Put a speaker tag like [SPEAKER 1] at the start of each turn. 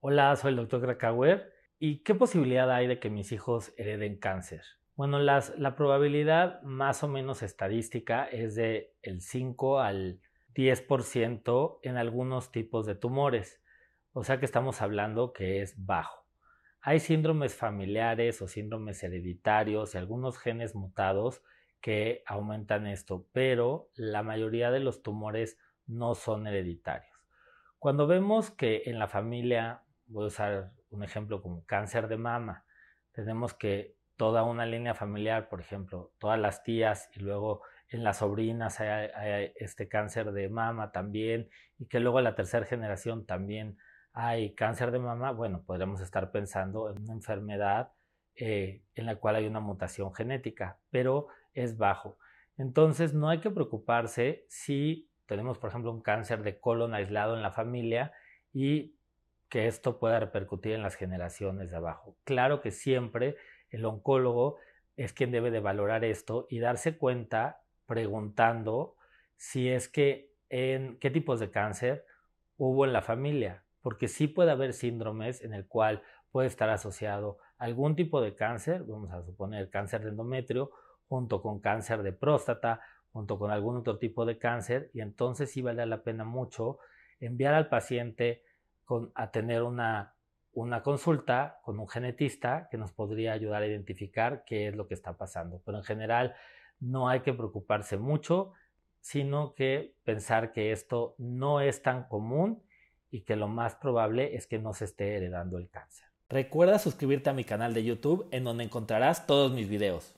[SPEAKER 1] Hola, soy el doctor Krakauer. ¿Y qué posibilidad hay de que mis hijos hereden cáncer? Bueno, la probabilidad más o menos estadística es de el 5 al 10% en algunos tipos de tumores. O sea que estamos hablando que es bajo. Hay síndromes familiares o síndromes hereditarios y algunos genes mutados que aumentan esto, pero la mayoría de los tumores no son hereditarios. Cuando vemos que en la familia voy a usar un ejemplo como cáncer de mama. Tenemos que toda una línea familiar, por ejemplo, todas las tías y luego en las sobrinas hay, este cáncer de mama también y que luego en la tercera generación también hay cáncer de mama, bueno, podríamos estar pensando en una enfermedad eh, en la cual hay una mutación genética, pero es bajo. Entonces no hay que preocuparse si tenemos, por ejemplo, un cáncer de colon aislado en la familia y que esto pueda repercutir en las generaciones de abajo. Claro que siempre el oncólogo es quien debe de valorar esto y darse cuenta preguntando si es que en qué tipos de cáncer hubo en la familia, porque sí puede haber síndromes en el cual puede estar asociado algún tipo de cáncer, vamos a suponer cáncer de endometrio, junto con cáncer de próstata, junto con algún otro tipo de cáncer, y entonces sí vale la pena mucho enviar al paciente a tener una, una consulta con un genetista que nos podría ayudar a identificar qué es lo que está pasando. Pero en general no hay que preocuparse mucho, sino que pensar que esto no es tan común y que lo más probable es que no se esté heredando el cáncer.
[SPEAKER 2] Recuerda suscribirte a mi canal de YouTube en donde encontrarás todos mis videos.